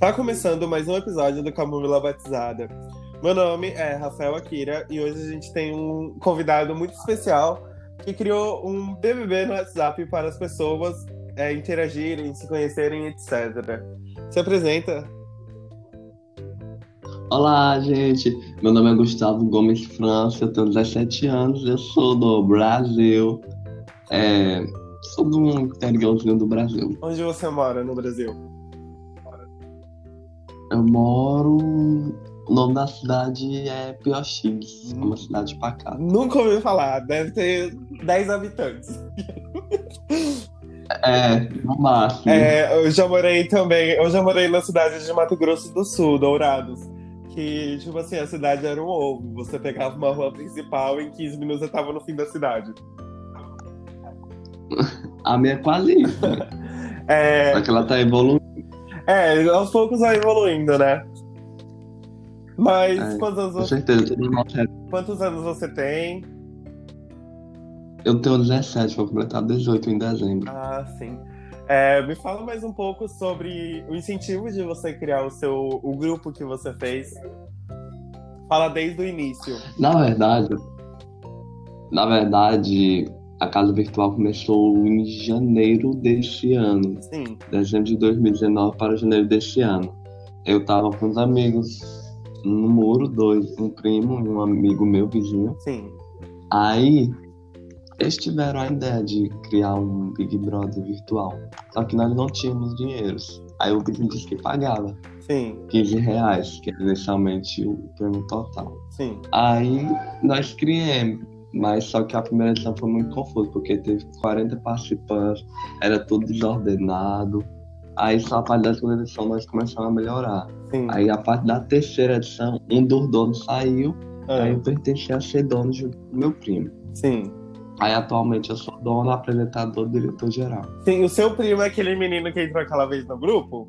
Tá começando mais um episódio do Camomila Batizada. Meu nome é Rafael Akira e hoje a gente tem um convidado muito especial que criou um BBB no WhatsApp para as pessoas é, interagirem, se conhecerem, etc. Se apresenta. Olá, gente. Meu nome é Gustavo Gomes França, eu tenho 17 anos, eu sou do Brasil. É, sou do interiorzinho do Brasil. Onde você mora no Brasil? Eu moro. O nome da cidade é Pioxins, é uma cidade pacata. Nunca ouvi falar, deve ter 10 habitantes. É, no máximo. É, eu já morei também, eu já morei na cidade de Mato Grosso do Sul, Dourados. Que, tipo assim, a cidade era um ovo. Você pegava uma rua principal e em 15 minutos você tava no fim da cidade. A minha é quase? É, Só que ela tá evoluindo. É, aos poucos vai evoluindo, né? Mas É, quantos, anos você, certeza. Quantos anos você tem? Eu tenho 17, vou completar 18 em dezembro. Ah, sim. É, me fala mais um pouco sobre o incentivo de você criar o seu o grupo que você fez. Fala desde o início. Na verdade, na verdade, a casa virtual começou em janeiro desse ano. Sim, dezembro de 2019 para janeiro deste ano. Eu tava com os amigos no muro, dois, um primo e um amigo meu vizinho. sim. Aí eles tiveram a ideia de criar um Big Brother virtual. Só que nós não tínhamos dinheiros. Aí o vizinho disse que pagava Sim, 15 reais, que era inicialmente o prêmio total. sim. Aí nós criamos, mas só que a primeira edição foi muito confusa, porque teve 40 participantes, era tudo desordenado. Aí só a parte da segunda edição nós começamos a melhorar. sim. Aí a parte da terceira edição, um dos donos saiu, Ah, aí eu pertenci a ser dono com meu primo. sim. Aí atualmente eu sou dono, apresentador, diretor geral. Sim, o seu primo é aquele menino que entrou aquela vez no grupo?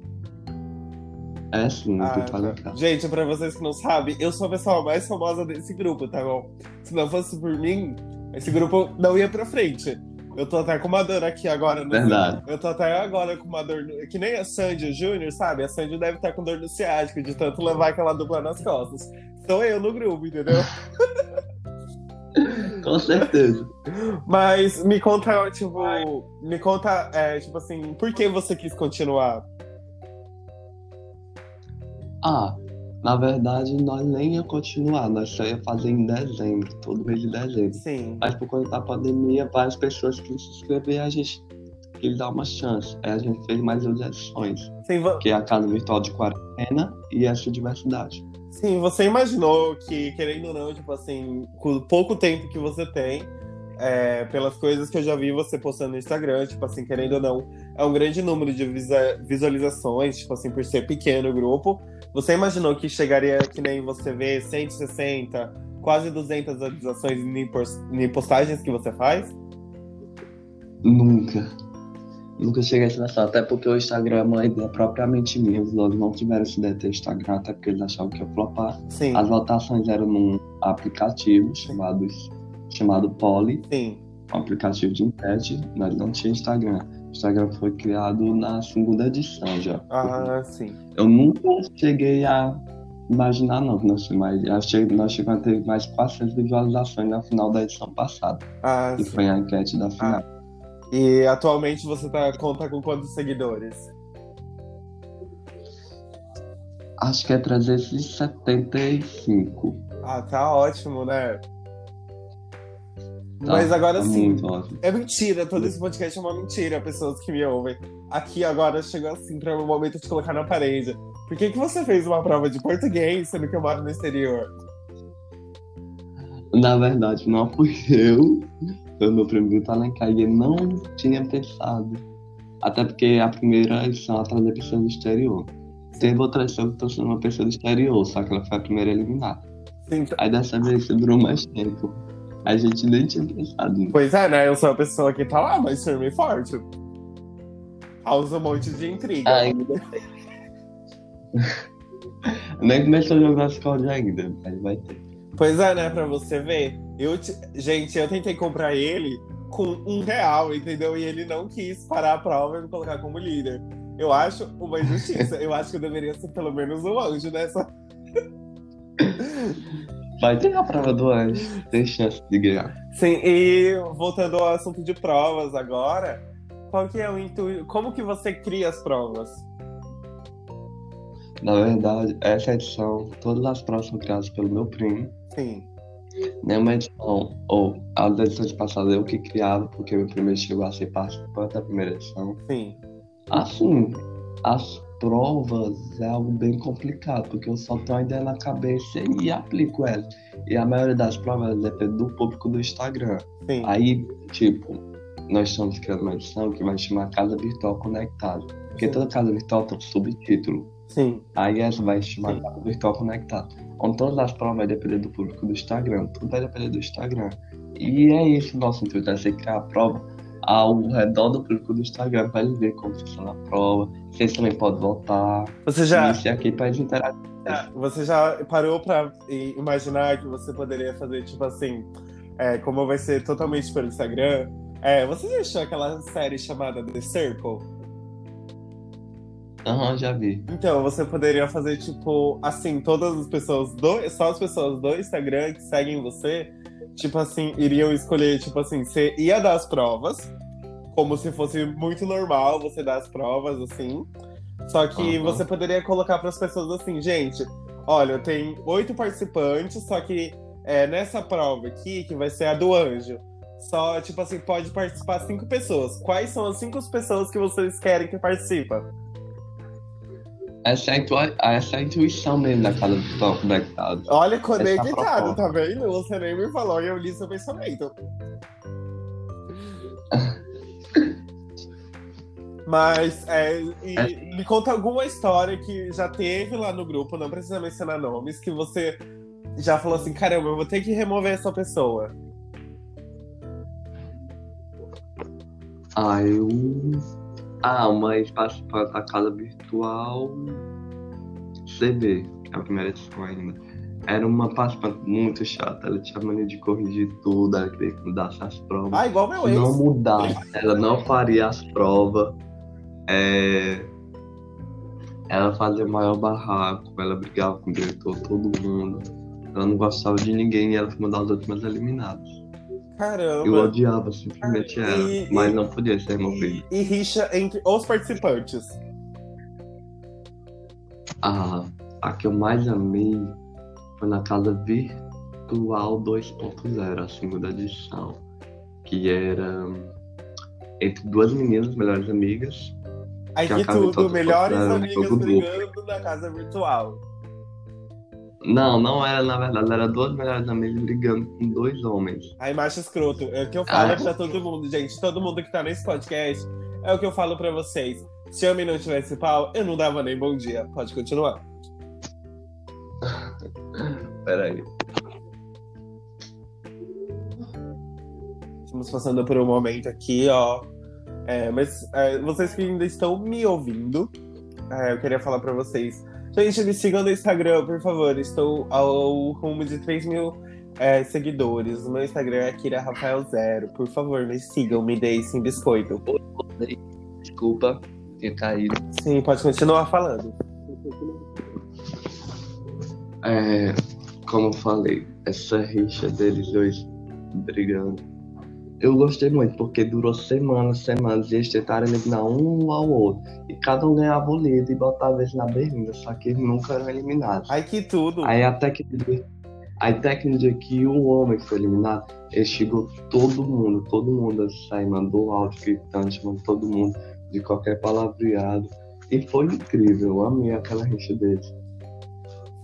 É sim, Ah, tu tá. casa. Gente, pra vocês que não sabem, eu sou a pessoa mais famosa desse grupo, tá bom? Se não fosse por mim, esse grupo não ia pra frente. Eu tô até com uma dor aqui agora. No... Verdade. Eu tô até agora com uma dor. no- Que nem a Sandy Júnior, sabe? A Sandy deve estar com dor no ciático de tanto levar aquela dupla nas costas. Sou eu no grupo, entendeu? Com certeza. Mas me conta, tipo. Me conta, é, tipo assim, por que você quis continuar? Ah, na verdade nós nem ia continuar, nós só ia fazer em dezembro, todo mês de dezembro. Sim. Mas por conta da pandemia, várias pessoas que se inscreveram, a gente quis dar uma chance. Aí a gente fez mais duas edições, Sim, que é a Casa Virtual de Quarentena e essa Diversidade. Sim, você imaginou que, querendo ou não, tipo assim, com o pouco tempo que você tem, é, pelas coisas que eu já vi você postando no Instagram, tipo assim, querendo ou não, é um grande número de visualizações, tipo assim, por ser pequeno o grupo. Você imaginou que chegaria, que nem você vê, 160, quase 200 visualizações em pos- em postagens que você faz? Nunca. Nunca cheguei a essa noção, até porque o Instagram é uma ideia propriamente minha. Os donos não tiveram essa ideia de ter Instagram, até porque eles achavam que ia flopar. Sim, As votações eram num aplicativo chamado, chamado Poly, sim. um aplicativo de internet, nós não tinha Instagram. O Instagram foi criado na segunda edição já. Ah, sim. Eu nunca cheguei a imaginar, não, que nós, mas nós chegamos, nós chegamos a ter mais de 400 visualizações na final da edição passada, Ah, que sim. foi a enquete da final. E atualmente você tá, conta com quantos seguidores? Acho que é 375. Ah, tá ótimo, né? Tá, Mas agora tá sim, é mentira, todo esse podcast é uma mentira, pessoas que me ouvem. Aqui agora chegou assim para o momento de colocar na parede. Por que, que você fez uma prova de português, sendo que eu moro no exterior? Na verdade, não fui eu. Foi o meu primo Vitor Alencar e ele não tinha pensado. Até porque a primeira edição ela trazia pessoas do exterior. Teve outra edição que trouxe uma pessoa do exterior, só que ela foi a primeira eliminada. Sim, Aí dessa vez durou mais tempo. A gente nem tinha pensado nisso. pois é, né? Eu sou a pessoa que tá lá, mas firme e forte. Causa um monte de intriga. Ai. Nem começou a jogar Discord ainda, mas vai ter. Pois é, né? Pra você ver. Eu te- Gente, eu tentei comprar ele com um real, entendeu? E ele não quis parar a prova e me colocar como líder. Eu acho uma injustiça. eu acho que eu deveria ser pelo menos um anjo nessa. Vai ter a prova do anjo. Tem chance de ganhar. Sim, e voltando ao assunto de provas agora, qual que é o intuito? Como que você cria as provas? Na verdade, essa edição, todas as provas são criadas pelo meu primo. Sim. Nenhuma edição, ou as edições passadas eu que criava, porque meu primeiro chegou a ser participante da primeira edição. Sim. Assim, as provas é algo bem complicado, porque eu só tenho a ideia na cabeça e aplico elas. E a maioria das provas depende do público do Instagram. Sim. Aí, tipo, nós estamos criando uma edição que vai chamar Casa Virtual Conectada. Porque Sim. toda casa virtual tem um subtítulo. Sim. Aí essa vai chamar Sim. Casa Virtual Conectada. Onde todas as provas vai depender do público do Instagram. Tudo vai depender do Instagram. E é isso o nosso intuito, é você criar a prova ao redor do público do Instagram para eles verem como funciona a prova. Vocês também podem votar. Você já, Isso aqui para eles interagir. você já parou pra i- imaginar que você poderia fazer, tipo assim, é, como vai ser totalmente pelo Instagram? É, você já assistiu aquela série chamada The Circle? Aham, já vi. Então, você poderia fazer, tipo, assim, todas as pessoas do. Só as pessoas do Instagram que seguem você, tipo assim, iriam escolher, tipo assim, você ia dar as provas, como se fosse muito normal você dar as provas, assim. Só que Aham. você poderia colocar para as pessoas assim, gente, olha, tem oito participantes, só que é, nessa prova aqui, que vai ser a do anjo, só, tipo assim, pode participar cinco pessoas. Quais são as cinco pessoas que vocês querem que participem? Essa é a, intua- essa é a intuição mesmo da casa virtual conectada. Olha, Essa conectado, proposta. tá vendo? Você nem me falou e eu li seu pensamento. Mas, é, É. me conta alguma história que já teve lá no grupo, não precisa mencionar nomes, que você já falou assim, caramba, eu vou ter que remover essa pessoa. Ah, eu. Ah, uma participante da casa virtual CB, é a primeira edição ainda. Era uma participante muito chata, ela tinha mania de corrigir tudo, ela queria que mudasse as provas. Ah, igual meu Se não ex. mudasse, ela não faria as provas. É, Ela fazia o maior barraco, ela brigava com o diretor, todo mundo. Ela não gostava de ninguém e ela foi uma das últimas eliminadas. Eu Caramba. odiava simplesmente E- ela, e- mas não podia ser removida. E, e rixa entre os participantes. A, a que eu mais amei foi na casa virtual 2.0, a segunda edição. Que era entre duas meninas, melhores amigas. Aí Que que tudo, melhores amigas brigando na casa virtual. Não, não era na verdade, era duas melhores amigas brigando com dois homens. Aí, macho escroto, é o que eu falo Ah. pra todo mundo, gente. Todo mundo que tá nesse podcast, é o que eu falo pra vocês. Se homem não tivesse pau, eu não dava nem bom dia. Pode continuar. Peraí. Estamos passando por um momento aqui, ó. É, mas é, vocês que ainda estão me ouvindo, é, eu queria falar pra vocês. Gente, me sigam no Instagram, por favor. Estou ao rumo de 3 mil é, seguidores. O meu Instagram é Kira Rafael Zero. Por favor, me sigam, me deem biscoito. Desculpa ter caído. Sim, pode continuar falando. É, como eu falei, essa rixa deles dois brigando. Eu gostei muito, porque durou semanas, semanas, e eles tentaram eliminar um ao outro. E cada um ganhava o líder e botava eles na berlinda, só que eles nunca eram eliminados. Ai, que tudo. Aí até que, aí até que no dia que um homem foi eliminado, ele chegou todo mundo, todo mundo a sair, mandou áudio gritando, chamando todo mundo de qualquer palavreado. E foi incrível, eu amei aquela rixa deles.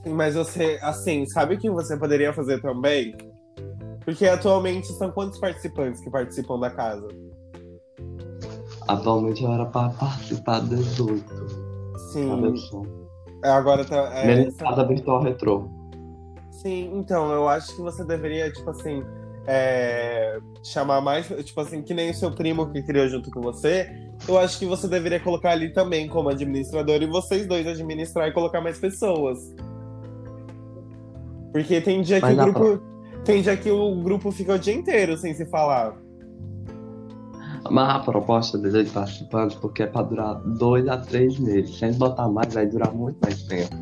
Mas você, assim, sabe o que você poderia fazer também? Porque atualmente são quantos participantes que participam da casa? Atualmente eu era para participar das 18. Sim. Edição. Agora tá. é, essa- virtual retrô. Sim, então, eu acho que você deveria, tipo assim, é, chamar mais, tipo assim, que nem o seu primo que criou junto com você. Eu acho que você deveria colocar ali também como administrador e vocês dois administrar e colocar mais pessoas. Porque tem dia que Mas o na grupo. Tem dia que o grupo fica o dia inteiro sem se falar. Mas a proposta dele de participantes, porque é pra durar dois a três meses. Se a gente botar mais, vai durar muito mais tempo.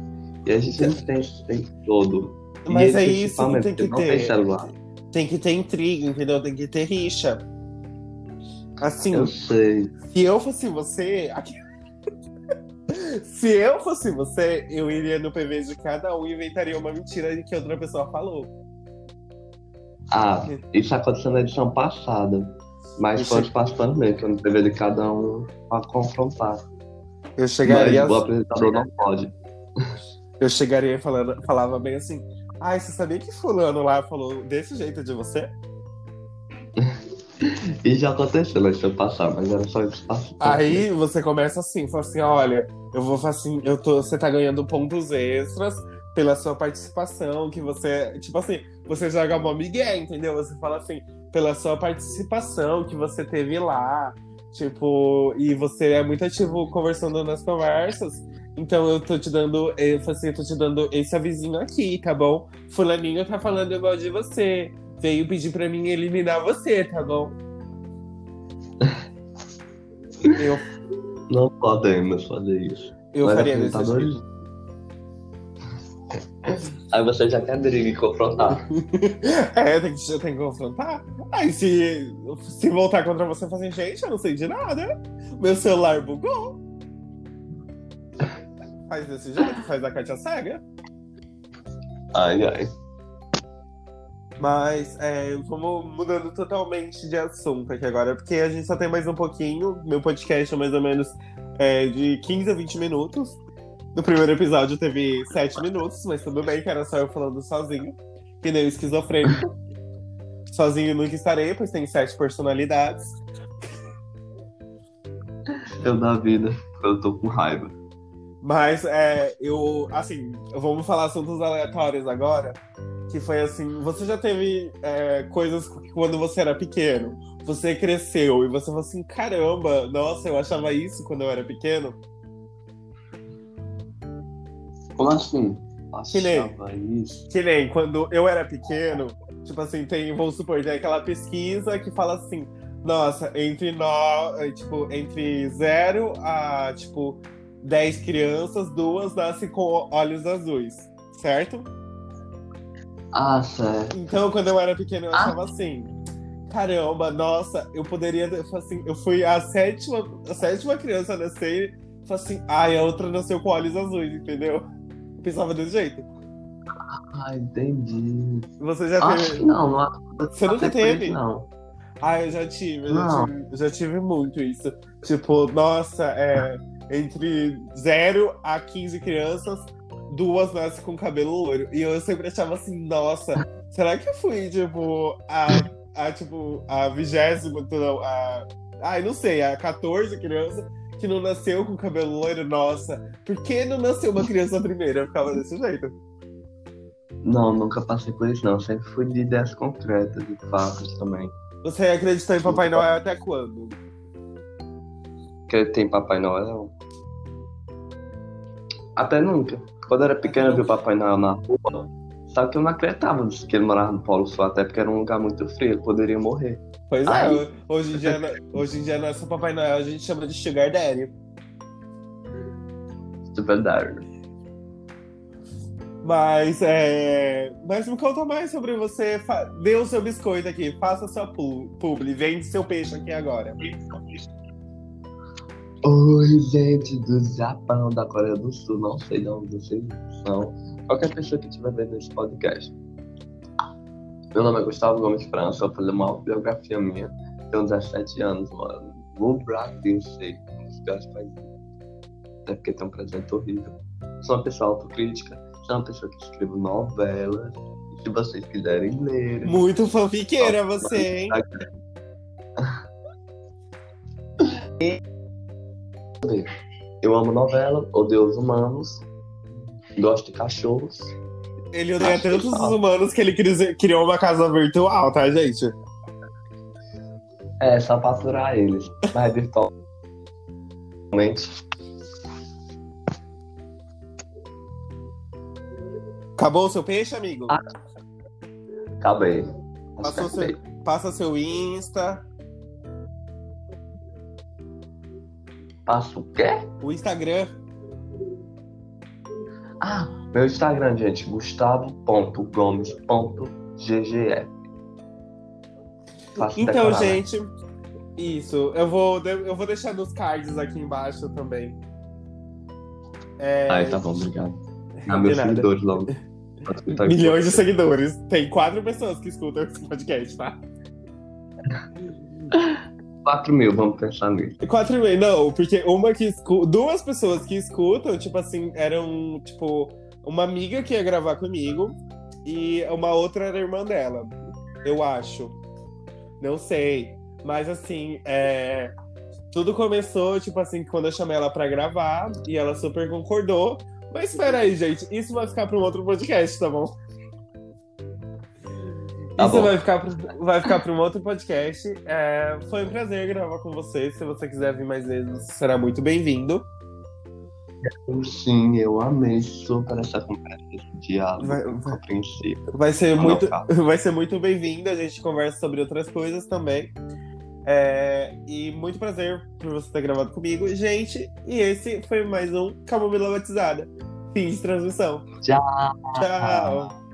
E a gente não tem esse tempo todo. Mas e é isso que principalmente, tem que ter. tem celular. Tem que ter intriga, entendeu? Tem que ter rixa. Assim, Eu sei. se eu fosse você. Se eu fosse você, eu iria no PV de cada um e inventaria uma mentira que outra pessoa falou. Ah, isso aconteceu na edição passada. Mas Isso- foi os participantes mesmo, que eu não teve de cada um pra confrontar. Eu chegaria, Mas o apresentador não pode. eu chegaria falando, falava bem assim. Ai, você sabia que fulano lá falou desse jeito de você? E já aconteceu na edição passada, mas era só participantes. Aí você começa assim, fala assim, olha, eu vou assim, eu tô, você tá ganhando pontos extras pela sua participação, que você, tipo assim, você joga mó migué, entendeu? Você fala assim, pela sua participação que você teve lá, tipo, e você é muito ativo conversando nas conversas, então eu tô te dando, eu assim, eu tô te dando esse avisinho aqui, tá bom? Fulaninho tá falando igual de você, veio pedir pra mim eliminar você, tá bom? Eu, Não podemos fazer isso. eu Mas faria desse apresentadores- jeito. Aí você já quer briga e confrontar. É, tem que, tem que confrontar. Aí se, se voltar contra você, fazer gente, eu não sei de nada. Meu celular bugou. Faz desse jeito, faz a carta cega. Ai, ai. Mas é, vamos mudando totalmente de assunto aqui agora, porque a gente só tem mais um pouquinho. Meu podcast é mais ou menos é, de 15 a 20 minutos. No primeiro episódio teve 7 minutos, mas tudo bem, que era só eu falando sozinho. Que nem o esquizofrênico. Sozinho nunca estarei, pois tem sete personalidades. Eu da vida, eu tô com raiva. Mas é, eu, assim, vamos falar assuntos aleatórios agora. Que foi assim, você já teve é, coisas que quando você era pequeno, você cresceu e você falou assim, caramba, nossa, eu achava isso quando eu era pequeno. Assim? Que nem- isso. Que nem quando eu era pequeno, tipo assim, tem, vamos supor, tem aquela pesquisa que fala assim, nossa, entre nós, tipo, entre zero a tipo 10 crianças, duas nascem com olhos azuis, certo? Ah, certo. Então, quando eu era pequeno, eu Ah. achava assim. Caramba, nossa, eu poderia. Assim, eu fui a sétima, a sétima criança a nascer assim, ai, a outra nasceu com olhos azuis, entendeu? Pensava desse jeito. Ah, entendi. Você já Acho teve. que não, não Você nunca teve? Não. Ah, eu já tive, eu já tive, eu já tive muito isso. Tipo, nossa, é, entre 0 a 15 crianças, duas nascem com cabelo loiro. E eu sempre achava assim, nossa, será que eu fui, tipo, a, a tipo, a vigésima, não, a. Ai, não sei, a 14 criança que não nasceu com cabelo loiro, nossa, por que não nasceu uma criança primeiro? Eu ficava desse jeito. Não, nunca passei por isso, não. Sempre fui de ideias concretas, de fatos também. Você acreditou em Papai Noel até quando? Que tem Papai Noel. Até nunca. Quando eu era pequeno, eu vi o Papai Noel na rua. Só que eu não acreditava que ele morava no Polo Sul, até porque era um lugar muito frio, ele poderia morrer. Pois é, Ai. hoje em dia, hoje em dia não é só Papai Noel, a gente chama de Sugar Daddy. De verdade. Mas, é... Mas me conta mais sobre você. Dê o seu biscoito aqui, faça sua pu- publi, vende seu peixe aqui agora. Oi, gente do Japão, da Coreia do Sul, não sei de onde vocês são. Qualquer pessoa que estiver vendo esse podcast. Meu nome é Gustavo Gomes França, eu vou fazer uma biografia minha. Tenho 17 anos, mano. No Brasil, sei, um dos piores países. Até porque tem um presente horrível. Sou uma pessoa autocrítica, sou uma pessoa que escrevo novelas. Se vocês quiserem ler. Muito fanfiqueira você, hein? Eu amo novela, odeio os humanos, gosto de cachorros. Ele odeia tantos os humanos que ele cri- criou uma casa virtual, tá, gente? É, só pra aturar eles. Mas virtualmente. Acabou o seu peixe, amigo? Ah, Acabei. Passou seu, passa seu Insta. Passa o quê? O Instagram. Ah, meu Instagram, gente, gustavo.gomes.gge. Fácil Então, decorar, né? gente, isso. Eu vou, eu vou deixar nos cards aqui embaixo também. É, Ai, tá bom, obrigado. Ah, meus nada. seguidores logo. Milhões de seguidores. Tem quatro pessoas que escutam esse podcast, tá? 4 mil, vamos pensar nisso. Quatro e meio, não, porque uma que escuta. Duas pessoas que escutam, tipo assim, eram, tipo, uma amiga que ia gravar comigo e uma outra era irmã dela. Eu acho. Não sei. Mas assim, é. Tudo começou, tipo assim, quando eu chamei ela pra gravar e ela super concordou. Mas espera aí, gente, isso vai ficar pra um outro podcast, tá bom? Tá isso bom. vai ficar, pra- vai ficar para um outro podcast. É, foi um prazer gravar com você. Se você quiser vir mais vezes, será muito bem-vindo. Sim, eu amei super essa conversa, esse diálogo Vai- vai- compreensível. Vai ser Não, muito, não, vai ser muito bem-vindo. A gente conversa sobre outras coisas também. É, e muito prazer por você ter gravado comigo, gente. E esse foi mais um Camomila Batizada. Fim de transmissão. Tchau. Tchau.